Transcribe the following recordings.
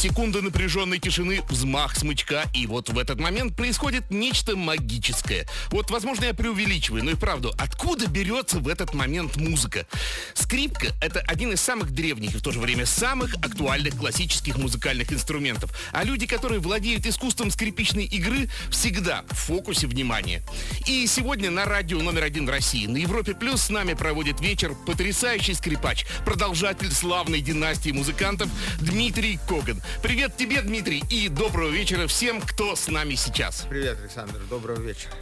Секунда напряженной тишины, взмах смычка, и вот в этот момент происходит нечто магическое. Вот, возможно, я преувеличиваю, но и правду, откуда берется в этот момент музыка? Скрипка — это один из самых древних и в то же время самых актуальных классических музыкальных инструментов. А люди, которые владеют искусством скрипичной игры, всегда в фокусе внимания. И сегодня на радио номер один России на Европе Плюс с нами проводит вечер потрясающий скрипач, продолжатель славной династии музыкантов Дмитрий Коган. Привет тебе, Дмитрий, и доброго вечера всем, кто с нами сейчас. Привет, Александр, доброго вечера.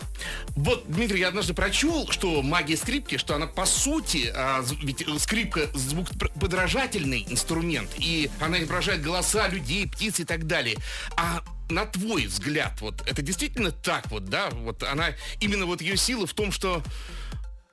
Вот, Дмитрий, я однажды прочел, что магия скрипки, что она по сути, а, ведь э, скрипка звукоподражательный инструмент, и она изображает голоса людей, птиц и так далее. А на твой взгляд, вот это действительно так вот, да? Вот она, именно вот ее сила в том, что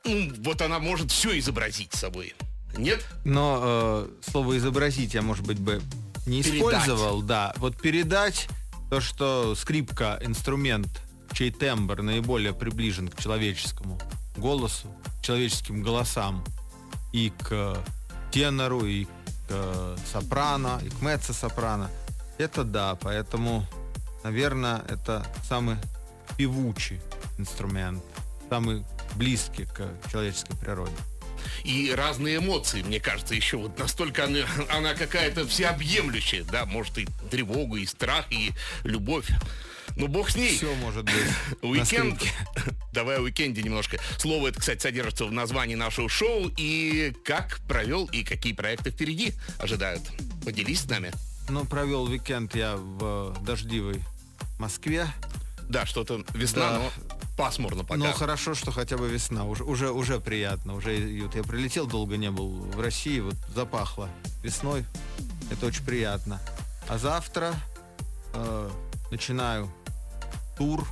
ну, вот она может все изобразить собой. Нет? Но э, слово изобразить я, может быть, бы не Передать. использовал, да. Вот передать то, что скрипка инструмент, чей тембр наиболее приближен к человеческому голосу, к человеческим голосам и к тенору, и к э, сопрано, и к меццо-сопрано. Это да, поэтому, наверное, это самый певучий инструмент, самый близкий к человеческой природе. И разные эмоции, мне кажется, еще вот настолько она, она какая-то всеобъемлющая, да, может и тревогу, и страх, и любовь. Ну, бог с ней. Все может быть. Уикенд. Давай о уикенде немножко. Слово это, кстати, содержится в названии нашего шоу. И как провел, и какие проекты впереди ожидают. Поделись с нами. Ну, провел уикенд я в дождливой Москве. Да, что-то весна, Да. но пасмурно пока. Ну, хорошо, что хотя бы весна. Уже, уже, уже приятно. Уже вот я прилетел, долго не был в России, вот запахло весной. Это очень приятно. А завтра э, начинаю тур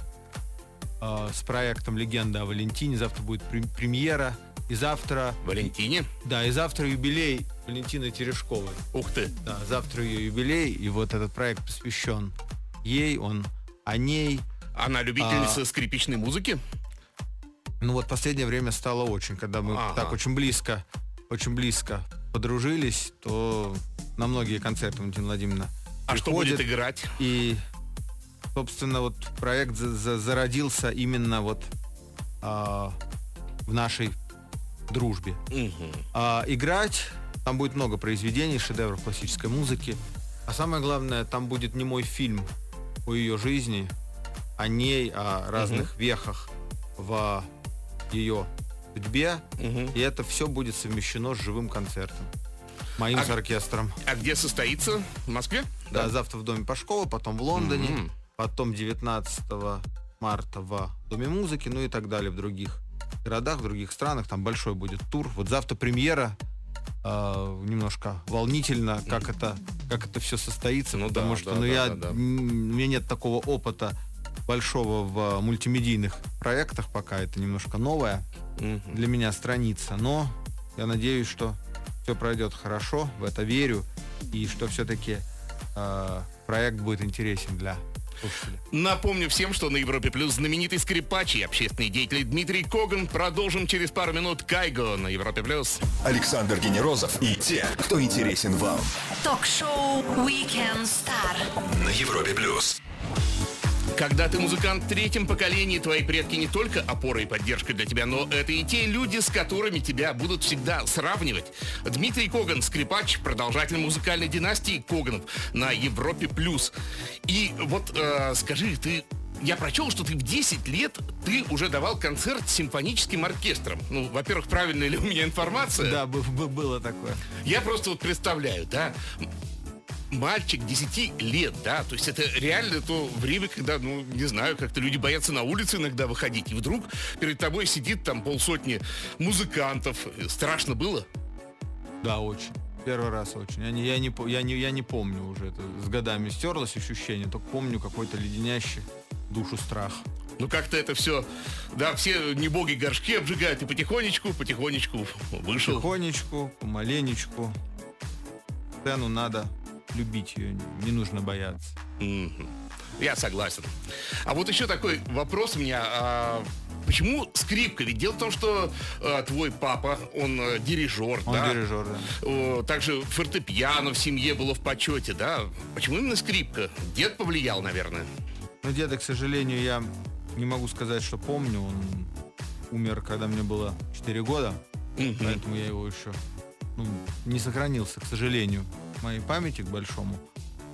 э, с проектом «Легенда о Валентине». Завтра будет прем- премьера. И завтра, Валентине. да, и завтра юбилей Валентины Терешковой. Ух ты. Да, завтра ее юбилей, и вот этот проект посвящен ей, он о ней. Она А. любительница скрипичной музыки. Ну вот последнее время стало очень, когда мы Ага. так очень близко, очень близко подружились, то на многие концерты Валентина Владимировна А что будет играть? И, собственно, вот проект за- за- зародился именно вот а, в нашей дружбе. Мгм. А, играть, там будет много произведений, шедевров классической музыки. А самое главное, там будет не мой фильм о ее жизни, о ней, о разных вехах в ее судьбе. Мгм. И это все будет совмещено с живым концертом. Моим А- с оркестром. А где состоится? В Москве? Да, завтра в Доме Пашкова, потом в Лондоне, Мгм. потом 19 марта в Доме музыки, ну и так далее в других городах, в других странах. Там большой будет тур. Вот завтра премьера. э, немножко волнительно, как это, как это все состоится, Ну потому да, что да, ну, да, я, да, да. у меня нет такого опыта большого в мультимедийных проектах пока. Это немножко новая Мгм. для меня страница. Но я надеюсь, что все пройдет хорошо, в это верю, и что все-таки проект будет интересен для слушателей. Напомню всем, что на Европе Плюс знаменитый скрипач и общественный деятель Дмитрий Коган. Продолжим через пару минут Кайго на Европе Плюс. Александр Генерозов и те, кто интересен вам. Ток-шоу Weekend Star. На Европе Плюс. Когда ты музыкант в третьем поколении, твои предки не только опора и поддержка для тебя, но это и те люди, с которыми тебя будут всегда сравнивать. Дмитрий Коган, скрипач, продолжатель музыкальной династии Коганов на Европе Плюс. И вот э, скажи, ты я прочел, что ты в 10 лет ты уже давал концерт с симфоническим оркестром. Ну, во-первых, правильная ли у меня информация? Да, бы- бы- было такое. Я просто вот представляю, да, мальчик 10 лет, да, то есть это реально то время, когда, ну, не знаю, как-то люди боятся на улице иногда выходить, и вдруг перед тобой сидит там полсотни музыкантов. Страшно было? Да, очень. Первый раз очень. Я не, я не, я не, я не помню уже. Это с годами стерлось ощущение, только помню какой-то леденящий душу страх. Ну, как-то это все, да, все не боги горшки обжигают, и потихонечку, потихонечку вышел. Потихонечку, помаленечку. Сцену надо любить ее, не нужно бояться. Я согласен. А вот еще такой вопрос у меня. а, почему скрипка? Ведь дело в том, что а, твой папа, он а, дирижер, Он да? дирижер, да. Также фортепиано в семье было в почете, да? Почему именно скрипка? Дед повлиял, наверное. Но деда, к сожалению, я не могу сказать, что помню. Он умер, когда мне было 4 года, поэтому я его еще ну, не сохранился, к сожалению, в моей памяти к большому.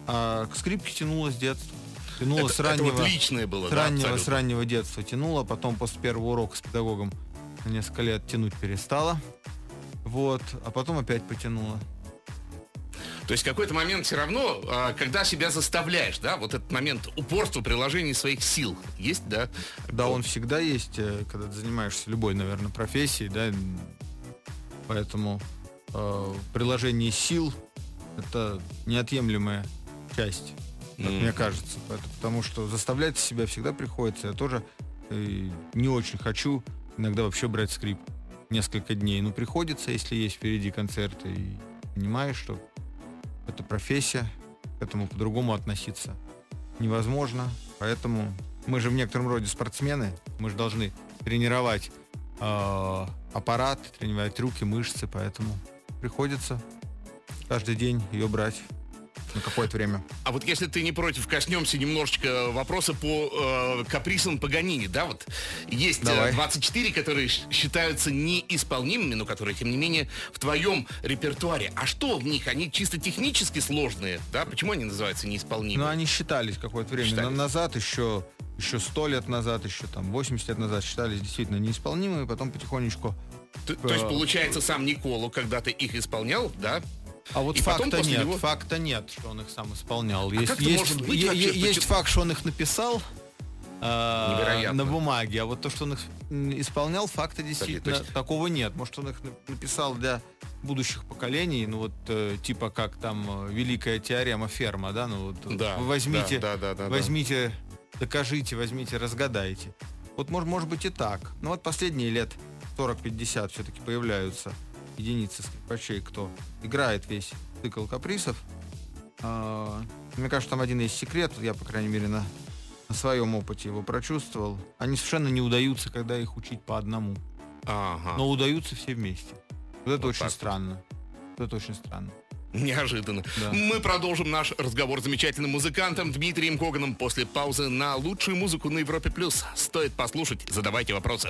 А к скрипке тянуло с детства. Тянуло Это, с это раннего, вот личное было, с да, раннего, с абсолютно. раннего детства тянуло, потом после первого урока с педагогом на несколько лет тянуть перестало. Вот, а потом опять потянуло. То есть какой-то момент все равно, а, когда себя заставляешь, да, вот этот момент упорства приложения своих сил есть, да? Да, он всегда есть, э, когда ты занимаешься любой, наверное, профессией, да. Поэтому э, приложение сил это неотъемлемая часть, как Мгм. мне кажется. Поэт- Потому что заставлять себя всегда приходится. Я тоже э, не очень хочу иногда вообще брать скрип несколько дней. Но приходится, если есть впереди концерты, и понимаешь, что это профессия, к этому по-другому относиться невозможно. Поэтому мы же в некотором роде спортсмены, мы же должны тренировать э, аппарат, тренировать руки, мышцы, поэтому приходится каждый день ее брать на какое-то время. А вот если ты не против, коснемся немножечко вопроса по э, каприсам Паганини, да, вот есть э, Давай. 24, которые считаются неисполнимыми, но которые, тем не менее, в твоем репертуаре. А что в них? Они чисто технически сложные, да? Почему они называются неисполнимыми? Но они считались какое-то время Считались. на- назад, еще еще сто лет назад, еще там 80 лет назад считались действительно неисполнимыми, потом потихонечку. Т- То есть, получается, сам Николу когда-то их исполнял, да? А вот И факта нет, него- факта нет, что он их сам исполнял. А есть есть, быть вообще? есть факт, что он их написал. э, Невероятно. на бумаге, а вот то, что он их исполнял, факта действительно есть- такого нет. Может, он их на- написал для будущих поколений, ну вот э, типа как там э, великая теорема Ферма, да, ну вот Да, возьмите, да, да, да, да, возьмите, докажите, возьмите, разгадайте. Вот может, может быть и так. Но вот последние лет 40-50 все-таки появляются единицы скрипачей, кто играет весь цикл каприсов. А, Мне кажется, там один есть секрет, я, по крайней мере, на, на своем опыте его прочувствовал. Они совершенно не удаются, когда их учить по одному. Ага. Но удаются все вместе. Вот это Вот очень так странно. Вот это очень странно. Неожиданно. Да. Мы продолжим наш разговор с замечательным музыкантом Дмитрием Коганом после паузы на лучшую музыку на Европе+. плюс. Стоит послушать, задавайте вопросы.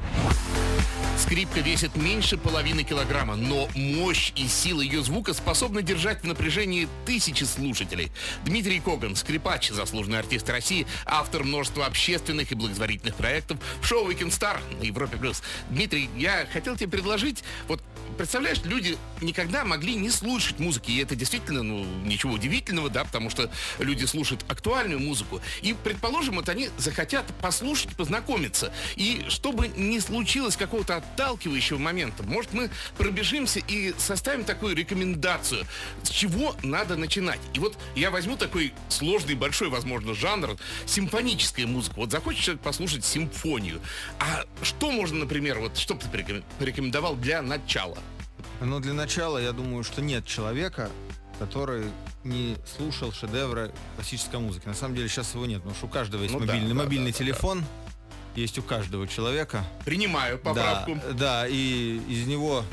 Скрипка весит меньше половины килограмма, но мощь и сила ее звука способны держать в напряжении тысячи слушателей. Дмитрий Коган, скрипач, заслуженный артист России, автор множества общественных и благотворительных проектов шоу Weekend Star на Европе+. плюс. Дмитрий, я хотел тебе предложить, вот представляешь, люди никогда могли не слушать музыки, и это действительно, ну, ничего удивительного, да, потому что люди слушают актуальную музыку, и, предположим, вот они захотят послушать, познакомиться, и чтобы не случилось какого-то отталкивающего момента, может, мы пробежимся и составим такую рекомендацию, с чего надо начинать. И вот я возьму такой сложный, большой, возможно, жанр, симфоническая музыка. Вот захочет человек послушать симфонию. А что можно, например, вот что бы ты порекомен- порекомендовал для начала? Но для начала я думаю, что нет человека, который не слушал шедевры классической музыки. На самом деле сейчас его нет, потому что у каждого есть Ну да, мобильный, да, мобильный да, да, телефон, есть у каждого человека. Принимаю Да, поправку. да, и из него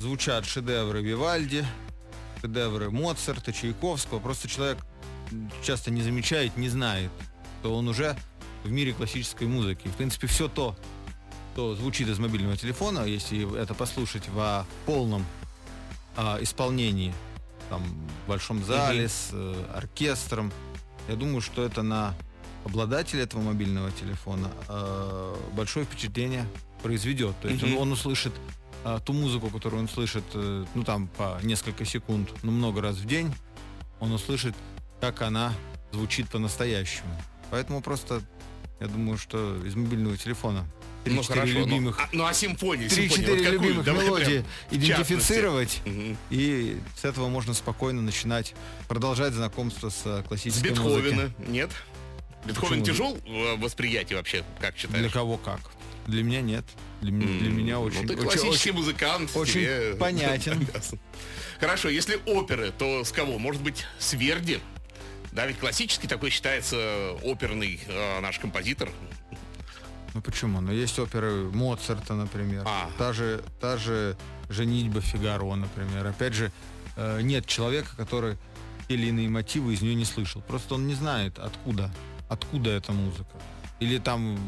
звучат шедевры Вивальди, шедевры Моцарта, Чайковского. Просто человек часто не замечает, не знает, что он уже в мире классической музыки. В принципе, все то, что звучит из мобильного телефона, если это послушать в полном а, исполнении, там, в большом зале с э, оркестром, я думаю, что это на обладателя этого мобильного телефона э, большое впечатление произведет. То есть он, Мгм. он услышит э, ту музыку, которую он слышит, э, ну там по несколько секунд, ну много раз в день, он услышит, как она звучит по-настоящему. Поэтому просто, я думаю, что из мобильного телефона Ну 3-4 хорошо. ну, любимых, а- Ну а? 3-4 симфония, вот любимых Давай мелодии идентифицировать, и с этого можно спокойно начинать, продолжать знакомство с э, С классической Бетховена музыкой. Нет? Бетховен тяжел в восприятии вообще, как Для считаешь? кого как. Для меня нет. Для, м- для меня очень... Ну, ты классический очень- музыкант. очень тебе- понятен. Хорошо, если оперы, то с кого? Может быть, с Верди? Да, ведь классический такой считается оперный э, наш композитор. Ну почему? Ну есть оперы Моцарта, например. А. Та же, та же «Женитьба Фигаро», например. Опять же, э, нет человека, который те или иные мотивы из нее не слышал. Просто он не знает, откуда, откуда эта музыка. Или там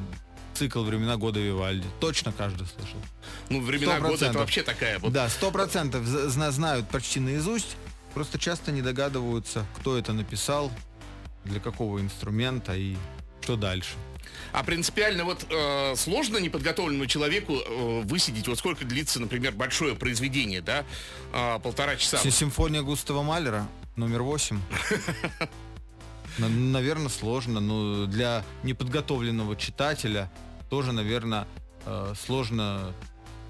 цикл «Времена года Вивальди». Точно каждый слышал. Ну, времена Сто года это вообще такая вот. Да, сто процентов знают почти наизусть, просто часто не догадываются, кто это написал, для какого инструмента и что дальше. А принципиально вот э, сложно неподготовленному человеку э, высидеть, вот сколько длится, например, большое произведение, да, А, полтора часа. Си- Симфония Густава Малера, номер 8. Наверное, сложно, но для неподготовленного читателя тоже, наверное, сложно,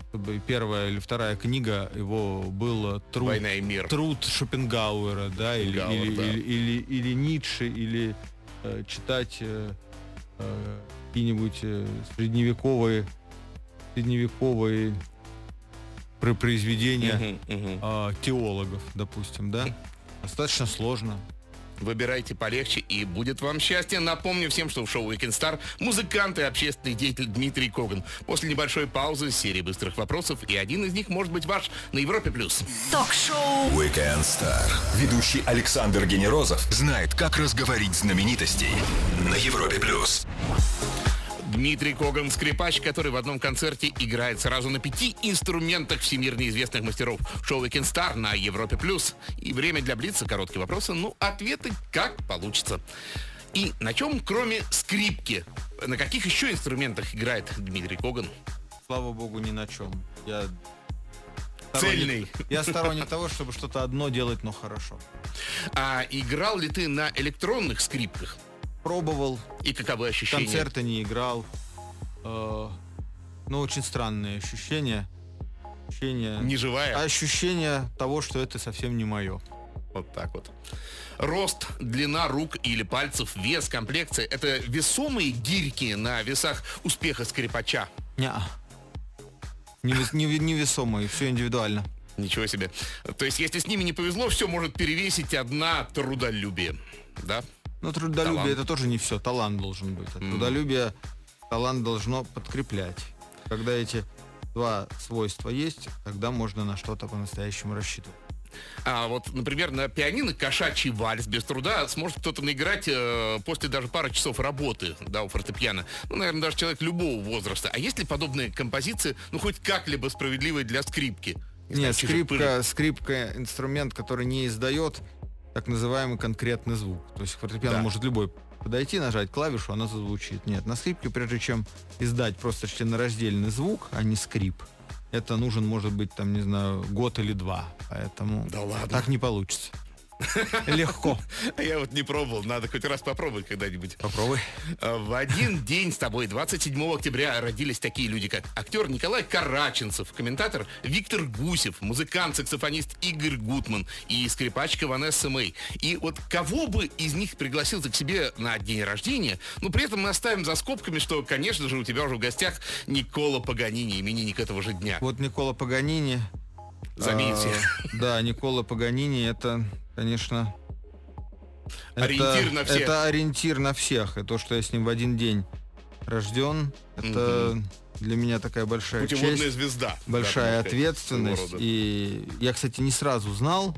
чтобы первая или вторая книга его был труд, Война и мир. труд Шопенгауэра, да, или, Шопенгауэр, или, да. или, или- или Ницше, или э, читать э, э, какие-нибудь э, средневековые, средневековые про- произведения Мгм, мгм. а, теологов, допустим, да? Достаточно сложно. Выбирайте полегче и будет вам счастье. Напомню всем, что в шоу Weekend Star музыкант и общественный деятель Дмитрий Коган. После небольшой паузы серии быстрых вопросов, и один из них может быть ваш на Европе+. плюс. Ток-шоу Weekend Star. Ведущий Александр Генерозов знает, как разговорить знаменитостей на Европе плюс. Дмитрий Коган, скрипач, который в одном концерте играет сразу на пяти инструментах всемирно известных мастеров. Шоу Weekend Star на Европе+. плюс. И время для Блица. Короткие вопросы, ну, ответы как получится. И на чем, кроме скрипки, на каких еще инструментах играет Дмитрий Коган? Слава богу, ни на чем. Я Цельный. Я сторонник того, чтобы что-то одно делать, но хорошо. А играл ли ты на электронных скрипках? Пробовал, И каковы ощущения? концерты не играл. э, но очень странные ощущения. Ощущения, Неживая? ощущение того, что это совсем не мое. Вот так вот. Рост, длина рук или пальцев, вес, комплекция – это весомые гирьки на весах успеха скрипача. Неа. Невес- Невесомые, все индивидуально. Ничего себе. То есть, если с ними не повезло, все может перевесить одна трудолюбие. Да? Ну, трудолюбие Талант. это тоже не все, талант должен быть. А Трудолюбие талант должно подкреплять. Когда эти два свойства есть, тогда можно на что-то по-настоящему рассчитывать. А вот, например, на пианино кошачий вальс без труда сможет кто-то наиграть э, после даже пары часов работы, да, у фортепиано. Ну, наверное, даже человек любого возраста. А есть ли подобные композиции, ну, хоть как-либо справедливые для скрипки? Не знаю, Нет, чижик-пыжик. скрипка, скрипка инструмент, который не издает так называемый конкретный звук. То есть фортепиано Да. может любой подойти, нажать клавишу, она зазвучит. Нет, на скрипке, прежде чем издать просто членораздельный звук, а не скрип, это нужен, может быть, там, не знаю, год или два. Поэтому Да ладно. так не получится. Легко. А я вот не пробовал, надо хоть раз попробовать когда-нибудь. Попробуй. А, В один день с тобой, 27 октября, родились такие люди, как актер Николай Караченцев, комментатор Виктор Гусев, музыкант, саксофонист Игорь Гутман и скрипачка Ванесса Мэй. И вот кого бы из них пригласил ты к себе на день рождения, но при этом мы оставим за скобками, что, конечно же, у тебя уже в гостях Никола Паганини, именинник этого же дня. Вот Никола Паганини. Заметьте. а, Да, Никола Паганини это, конечно... это- Ориентир на всех. Это ориентир на всех. И то, что я с ним в один день рожден, это для меня такая большая Путеводная честь, звезда. большая да, ответственность. И я, кстати, не сразу знал,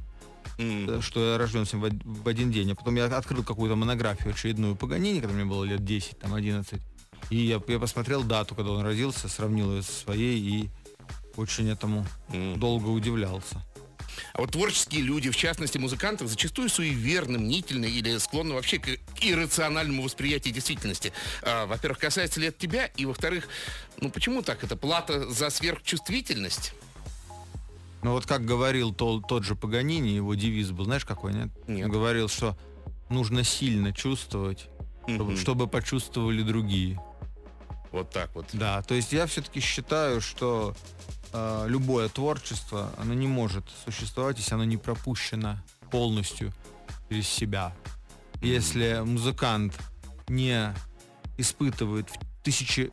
э, что я рожден с ним в од- в один день. А потом я открыл какую-то монографию очередную Паганини, когда мне было лет 10, там 11. И я, я посмотрел дату, когда он родился, сравнил ее со своей и очень этому М. долго удивлялся. А вот творческие люди, в частности музыканты, зачастую суеверны, мнительны или склонны вообще к иррациональному восприятию действительности. А, во-первых, касается ли это тебя, и во-вторых, ну почему так? Это плата за сверхчувствительность? Ну вот как говорил то- тот же Паганини, его девиз был, знаешь какой, нет? Нет. Он говорил, что нужно сильно чувствовать, чтобы, чтобы почувствовали другие. Вот так вот. Да, то есть я все-таки считаю, что э, любое творчество, оно не может существовать, если оно не пропущено полностью через себя. Если музыкант не испытывает в тысячи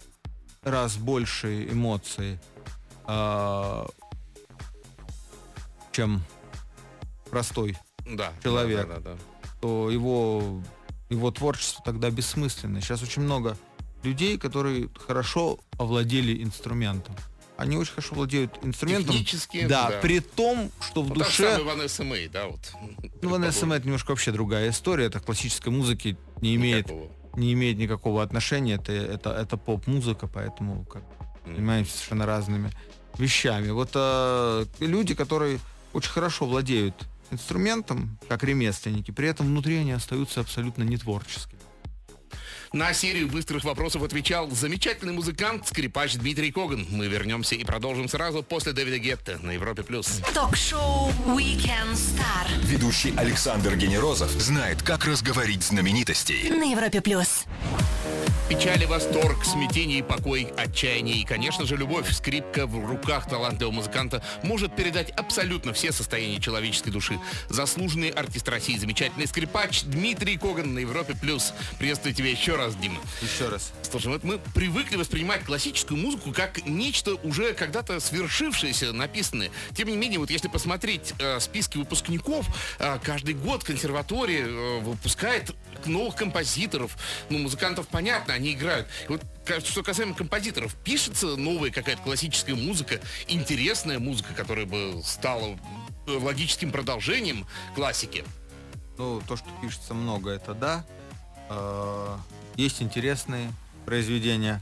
раз больше эмоций, а, чем простой Да. Человек. Да, да, да. то его, его творчество тогда бессмысленно. Сейчас очень много людей, которые хорошо овладели инструментом. Они очень хорошо владеют инструментом. Технически, да, да. при том, что в Вот же душе... Ванесса Мэй, да, вот. Ну, ВНСМ это немножко вообще другая история. Это классической музыки не имеет, Никакого. не имеет никакого отношения. Это, это, это поп-музыка, поэтому как, Мгм. занимаемся совершенно разными вещами. Вот э, люди, которые очень хорошо владеют инструментом, как ремесленники, при этом внутри они остаются абсолютно не творческими. На серию быстрых вопросов отвечал замечательный музыкант, скрипач Дмитрий Коган. Мы вернемся и продолжим сразу после Дэвида Гетта на Европе+. плюс. Ток-шоу Weekend Star Ведущий Александр Генерозов знает, как разговорить знаменитостей. на Европе плюс. Печали, восторг, смятение и покой, отчаяние и, конечно же, любовь. Скрипка в руках талантливого музыканта может передать абсолютно все состояния человеческой души. Заслуженный артист России, замечательный скрипач Дмитрий Коган на Европе+. плюс. Приветствую тебя еще раз, Дима. Еще раз. Слушай, вот мы привыкли воспринимать классическую музыку как нечто уже когда-то свершившееся, написанное. Тем не менее, вот если посмотреть э, списки выпускников, э, каждый год консерватория э, выпускает новых композиторов. Ну, музыкантов, понятно, они играют. И вот что касаемо композиторов, пишется новая какая-то классическая музыка, интересная музыка, которая бы стала э, логическим продолжением классики. Ну, то, что пишется много, это да. Э, Есть интересные произведения,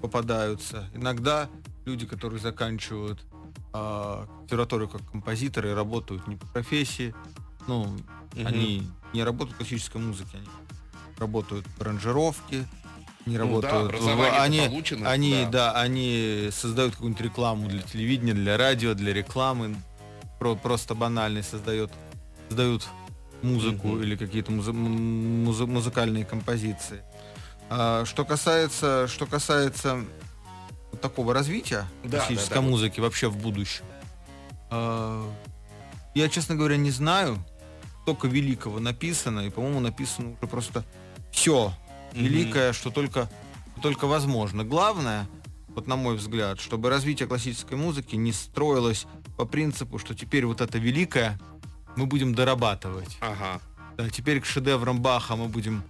попадаются. Иногда люди, которые заканчивают э, консерваторию как композиторы, работают не по профессии. Ну, Мгм. они не работают в классической музыке, они работают в аранжировке, не Ну да, работают. в- образование-то они, получено, они, да. да, они создают какую-нибудь рекламу для телевидения, для радио, для рекламы. Про- просто банальный создает, создают музыку Мгм. или какие-то музы- музы- музыкальные композиции. А, что касается, что касается такого развития Да, классической да, да. музыки вообще в будущем, а, я, честно говоря, не знаю. Только великого написано, и, по-моему, написано уже просто все Великое, что только, только возможно. Главное, вот на мой взгляд, чтобы развитие классической музыки не строилось по принципу, что теперь вот это великое мы будем дорабатывать. Ага. Да, теперь к шедеврам Баха мы будем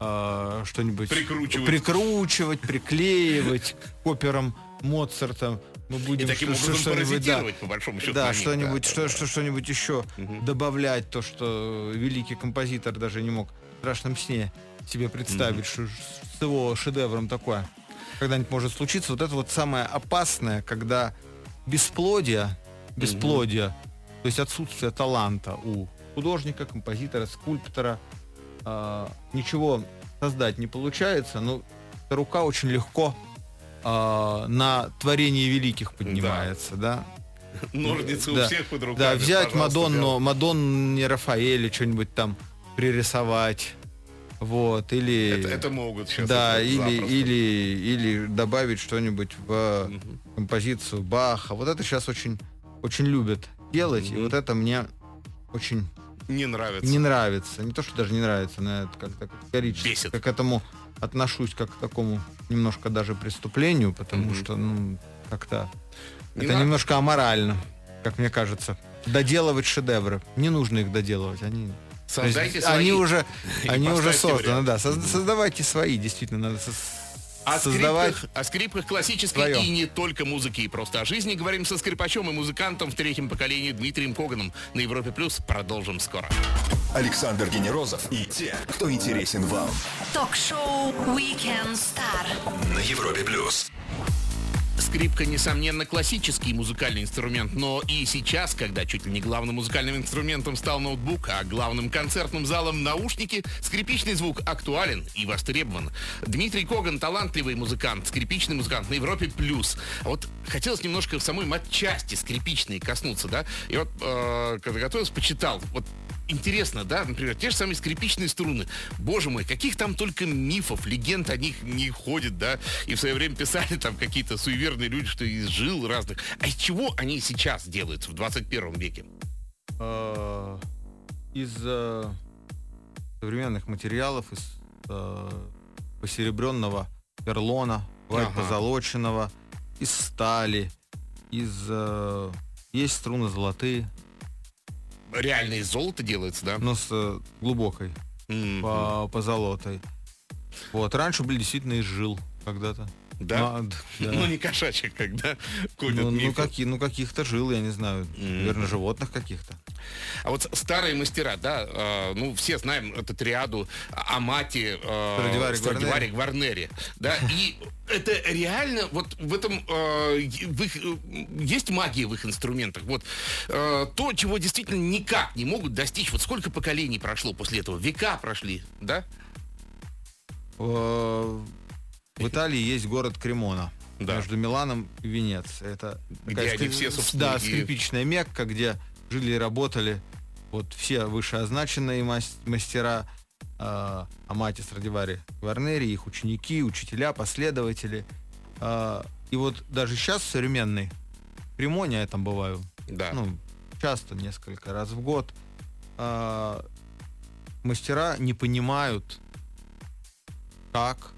а, что-нибудь Прикручивать. прикручивать, приклеивать к операм Моцарта. Мы будем И таким что- образом да, паразитировать, по большому счету. да, что-нибудь, да, что, да, что, что-нибудь еще Мгм. добавлять, то, что великий композитор даже не мог страшном сне себе представить, что с его шедевром такое когда-нибудь может случиться. Вот это вот самое опасное, когда бесплодие, бесплодие, то есть отсутствие таланта у художника, композитора, скульптора, а, ничего создать не получается, но эта рука очень легко а, на творение великих поднимается, да? Ножницы у всех под руками. Да, взять Мадонну. Мадонну Рафаэля, что-нибудь там пририсовать. Вот, или... Это, это могут сейчас. да, или, запросто. или, или добавить что-нибудь в Мгм. композицию Баха. Вот это сейчас очень, очень любят делать, и Мгм. вот это мне очень Не нравится. не нравится. Не то, что даже не нравится, но это как-то категорически. Бесит. Как к этому отношусь как к такому немножко даже преступлению, потому Мгм. что, ну, как-то Не это надо. немножко аморально, как мне кажется. Доделывать шедевры. Не нужно их доделывать. Они, Создайте есть они свои. уже, они уже созданы, вариант. да. Соз- Создавайте свои, действительно, надо О создавать. скрипках, о скрипках классической Своё. и не только музыки, и просто о жизни говорим со скрипачом и музыкантом в третьем поколении Дмитрием Коганом на Европе Плюс. Продолжим скоро. Александр Генерозов и те, кто интересен вам. Ток-шоу Weekend Star. На Европе плюс. Скрипка, несомненно, классический музыкальный инструмент, но и сейчас, когда чуть ли не главным музыкальным инструментом стал ноутбук, а главным концертным залом наушники, скрипичный звук актуален и востребован. Дмитрий Коган – талантливый музыкант, скрипичный музыкант на Европе+. плюс. А вот хотелось немножко в самой матчасти скрипичной коснуться, да? И вот, э, когда готовился, почитал. Вот интересно, да, например, те же самые скрипичные струны. Боже мой, каких там только мифов, легенд о них не ходит, да, и в свое время писали там какие-то суеверные люди, что из жил разных. А из чего они сейчас делают в 21 веке? э, из э, современных материалов, из э, посеребренного перлона, Ага. позолоченного, из стали, из... есть струны золотые, Реально из золота делается, да? но с э, глубокой М, по, позолотой. Вот, раньше были действительно из жил когда-то. Да? Ну, да. Ну, не кошачьих, когда Ну, ну, мифы. какие, ну, каких-то жил, я не знаю, наверное, животных каких-то. А вот старые мастера, да, э, ну, все знаем эту триаду Амати, э, Страдивари, Страдивари, Гварнери, да, и это реально, вот в этом, э, в их, есть магия в их инструментах, вот э, то, чего действительно никак не могут достичь, вот сколько поколений прошло после этого, века прошли, да? Э, В Италии есть город Кремона. Да. Между Миланом и Венецией. Это Где такая они все, собственно, Да, скрипичная Мекка, где жили и работали вот все вышеозначенные мас- мастера э, Амати Страдивари Гварнери, их ученики, учителя, последователи. Э, и вот даже сейчас в современной Кремоне, я там бываю, Да. ну, часто, несколько раз в год, а, мастера не понимают, как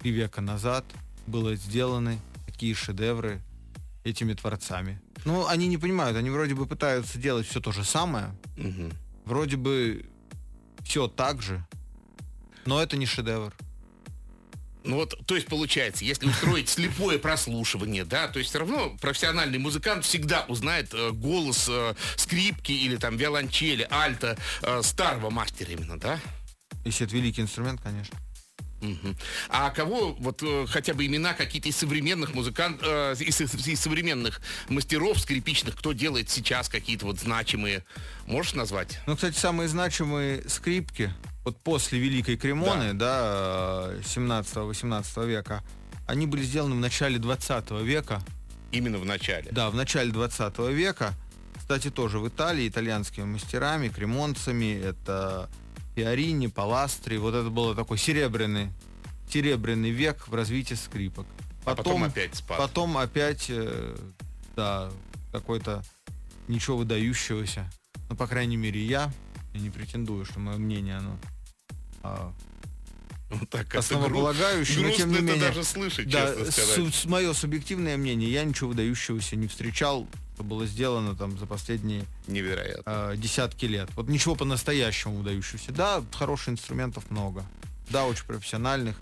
три века назад было сделаны такие шедевры этими творцами. Ну, они не понимают, они вроде бы пытаются делать все то же самое, Мгм. вроде бы все так же, но это не шедевр. Ну вот, то есть получается, если устроить слепое прослушивание, да, то есть все равно профессиональный музыкант всегда узнает э, голос э, скрипки или там виолончели, альта э, старого мастера именно, да? Если это великий инструмент, конечно. А кого, вот э, хотя бы имена какие-то из современных музыкантов, из, из- из современных мастеров скрипичных, кто делает сейчас какие-то вот значимые, можешь назвать? Ну, кстати, самые значимые скрипки, вот после Великой Кремоны, да, 17-18 века, они были сделаны в начале 20 века. Именно в начале. Да, в начале 20 века. Кстати, тоже в Италии итальянскими мастерами, кремонцами. Это Фиорини, Паластри. Вот это был такой серебряный, серебряный век в развитии скрипок. А потом опять спад. Потом опять, э, да, какой-то ничего выдающегося. Ну, по крайней мере, я, я не претендую, что мое мнение, оно а, Вот так как-то основополагающее, но тем не менее... даже слышать, Да, честно сказать. мое субъективное мнение, я ничего выдающегося не встречал, что было сделано там за последние Невероятно. э, десятки лет. Вот ничего по-настоящему выдающегося. Да, хороших инструментов много. Да, очень профессиональных.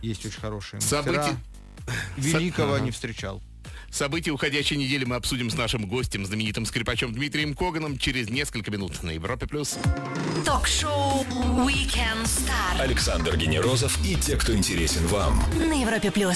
Есть очень хорошие мастера. Событий- Великого Ага. не встречал. События уходящей недели мы обсудим с нашим гостем, знаменитым скрипачом Дмитрием Коганом, через несколько минут на Европе+. плюс. Ток-шоу Weekend Star Александр Генерозов и те, кто интересен вам. на Европе плюс.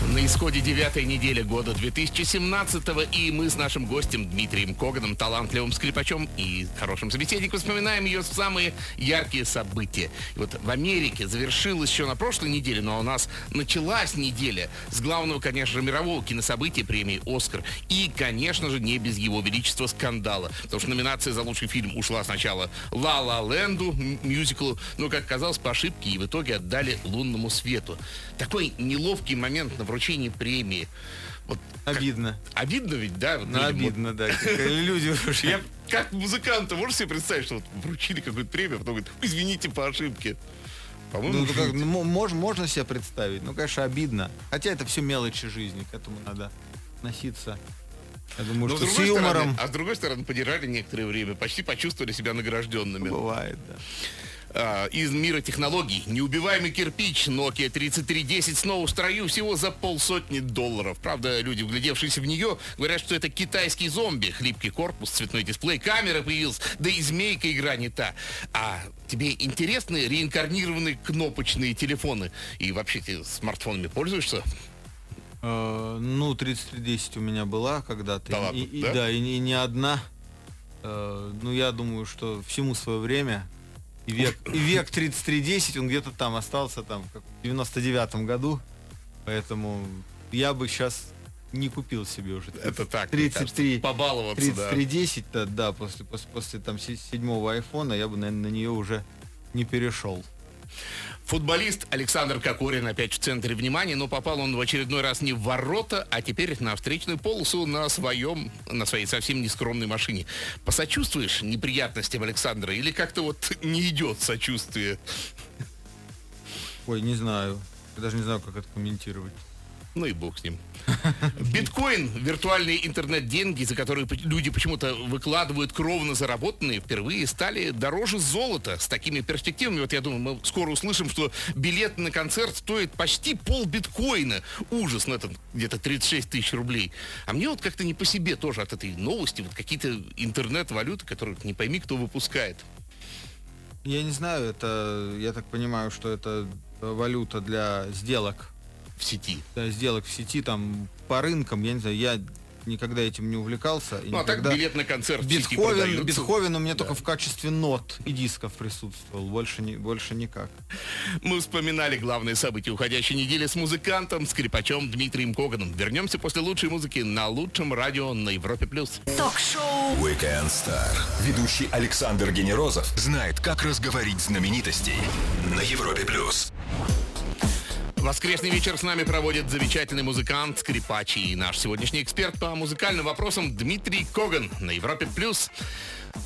На исходе девятой недели года 2017 и мы с нашим гостем Дмитрием Коганом, талантливым скрипачом и хорошим собеседником, вспоминаем ее самые яркие события. И вот в Америке завершилась еще на прошлой неделе, но у нас началась неделя с главного, конечно же, мирового кинособытия премии «Оскар». И, конечно же, не без его величества скандала. Потому что номинация за лучший фильм ушла сначала «Ла Ла Ленду», мюзиклу, но, как казалось, по ошибке и в итоге отдали «Лунному свету». Такой неловкий момент на вручении премии. Вот Обидно. обидно ведь, да? вот Ну, людям? обидно, да. как Люди Вот Я как музыкант, можешь себе представить, что вот вручили какую-то премию, а потом говорят, извините по ошибке. По-моему, Ну, ну, как, ну, мо- мож- можно себе представить. Ну, конечно, обидно. Хотя это все мелочи жизни, к этому надо носиться. Я думаю, но что с с юмором стороны, а с другой стороны, подержали некоторое время, почти почувствовали себя награжденными. бывает, да. А, из мира технологий. Неубиваемый кирпич Nokia 3310 снова в строю всего за полсотни долларов. Правда, люди, вглядевшиеся в нее, говорят, что это китайский зомби. Хлипкий корпус, цветной дисплей, камера появилась, да и змейка игра не та. А тебе интересны реинкарнированные кнопочные телефоны? И вообще ты смартфонами пользуешься? Э, ну, 3310 у меня была когда-то. Да и, ладно, и- да? да, и, не- и не одна. Э, ну, я думаю, что всему свое время. И век, и век 3310, он где-то там остался, там, в 99 году. Поэтому я бы сейчас не купил себе уже. Это так, мне 33, кажется, побаловаться, да. 3310, да, да, после, после, после там се- седьмого айфона я бы, наверное, на нее уже не перешел. Футболист Александр Кокорин опять в центре внимания, но попал он в очередной раз не в ворота, а теперь на встречную полосу на своем, на своей совсем нескромной машине. Посочувствуешь неприятностям Александра или как-то вот не идет сочувствие? Ой, не знаю. Я даже не знаю, как это комментировать. Ну и бог с ним. Биткоин, виртуальные интернет-деньги, за которые люди почему-то выкладывают кровно заработанные, впервые стали дороже золота. С такими перспективами, вот я думаю, мы скоро услышим, что билет на концерт стоит почти пол биткоина. Ужас, ну это где-то 36 тысяч рублей. А мне вот как-то не по себе тоже от этой новости, вот какие-то интернет-валюты, которые не пойми, кто выпускает. Я не знаю, это, я так понимаю, что это валюта для сделок. В сети. Для сделок в сети, там, по рынкам, я не знаю, я никогда этим не увлекался. И Ну а так никогда... билет на концерт в сети Бетховен. Бетховен у меня Да. только в качестве нот и дисков присутствовал, больше, не, больше никак. Мы вспоминали главные события уходящей недели с музыкантом, скрипачом Дмитрием Коганом. Вернемся после лучшей музыки на лучшем радио на Европе+. плюс. Ток-шоу Weekend Star. Ведущий Александр Генерозов знает, как разговорить знаменитостей на Европе плюс. Воскресный вечер с нами проводит замечательный музыкант, скрипач и наш сегодняшний эксперт по музыкальным вопросам Дмитрий Коган на Европе+. плюс.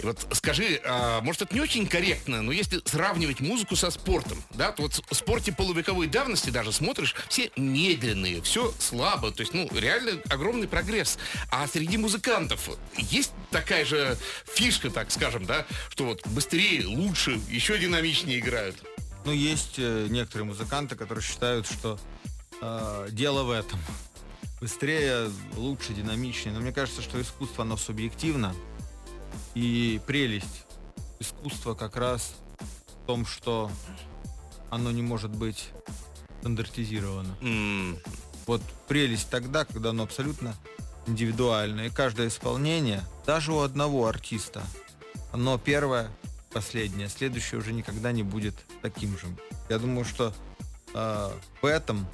И вот скажи, а, может это не очень корректно, но если сравнивать музыку со спортом, да, то вот в спорте полувековой давности даже смотришь, все медленные, все слабо, то есть, ну, реально огромный прогресс. А среди музыкантов есть такая же фишка, так скажем, да, что вот быстрее, лучше, еще динамичнее играют. Ну, есть э, некоторые музыканты, которые считают, что э, дело в этом. Быстрее, лучше, динамичнее. Но мне кажется, что искусство, оно субъективно. И прелесть искусства как раз в том, что оно не может быть стандартизировано. М, Вот прелесть тогда, когда оно абсолютно индивидуально. И каждое исполнение, даже у одного артиста, оно первое, последнее, следующее уже никогда не будет таким же. Я думаю, что э, в этом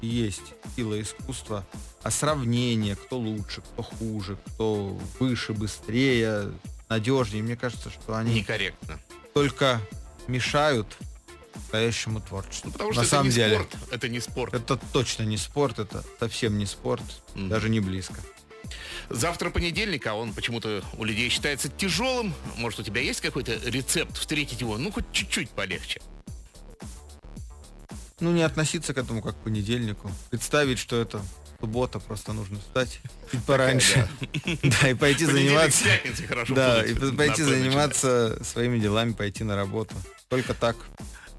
и есть сила искусства, а сравнение, кто лучше, кто хуже, кто выше, быстрее, надежнее, мне кажется, что они некорректно. только мешают настоящему творчеству. Ну, потому На что это самом деле. спорт. Это не спорт. Это точно не спорт, это совсем не спорт, Мгм. даже не близко. Завтра понедельник, а он почему-то у людей считается тяжелым. Может, у тебя есть какой-то рецепт встретить его, ну, хоть чуть-чуть полегче? Ну, не относиться к этому как к понедельнику. Представить, что это суббота, просто нужно встать чуть пораньше. Да, и пойти заниматься. Да, и пойти заниматься своими делами, пойти на работу. Только так.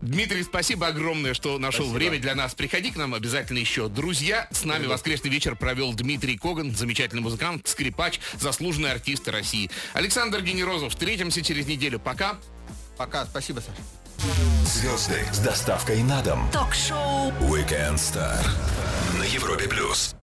Дмитрий, спасибо огромное, что нашел Спасибо. время для нас. Приходи к нам обязательно еще. Друзья, с нами воскресный вечер провел Дмитрий Коган, замечательный музыкант, скрипач, заслуженный артист России. Александр Генерозов, встретимся через неделю. Пока. Пока, спасибо, Саша. Звезды с доставкой на дом. ток-шоу Weekend Star на Европе плюс.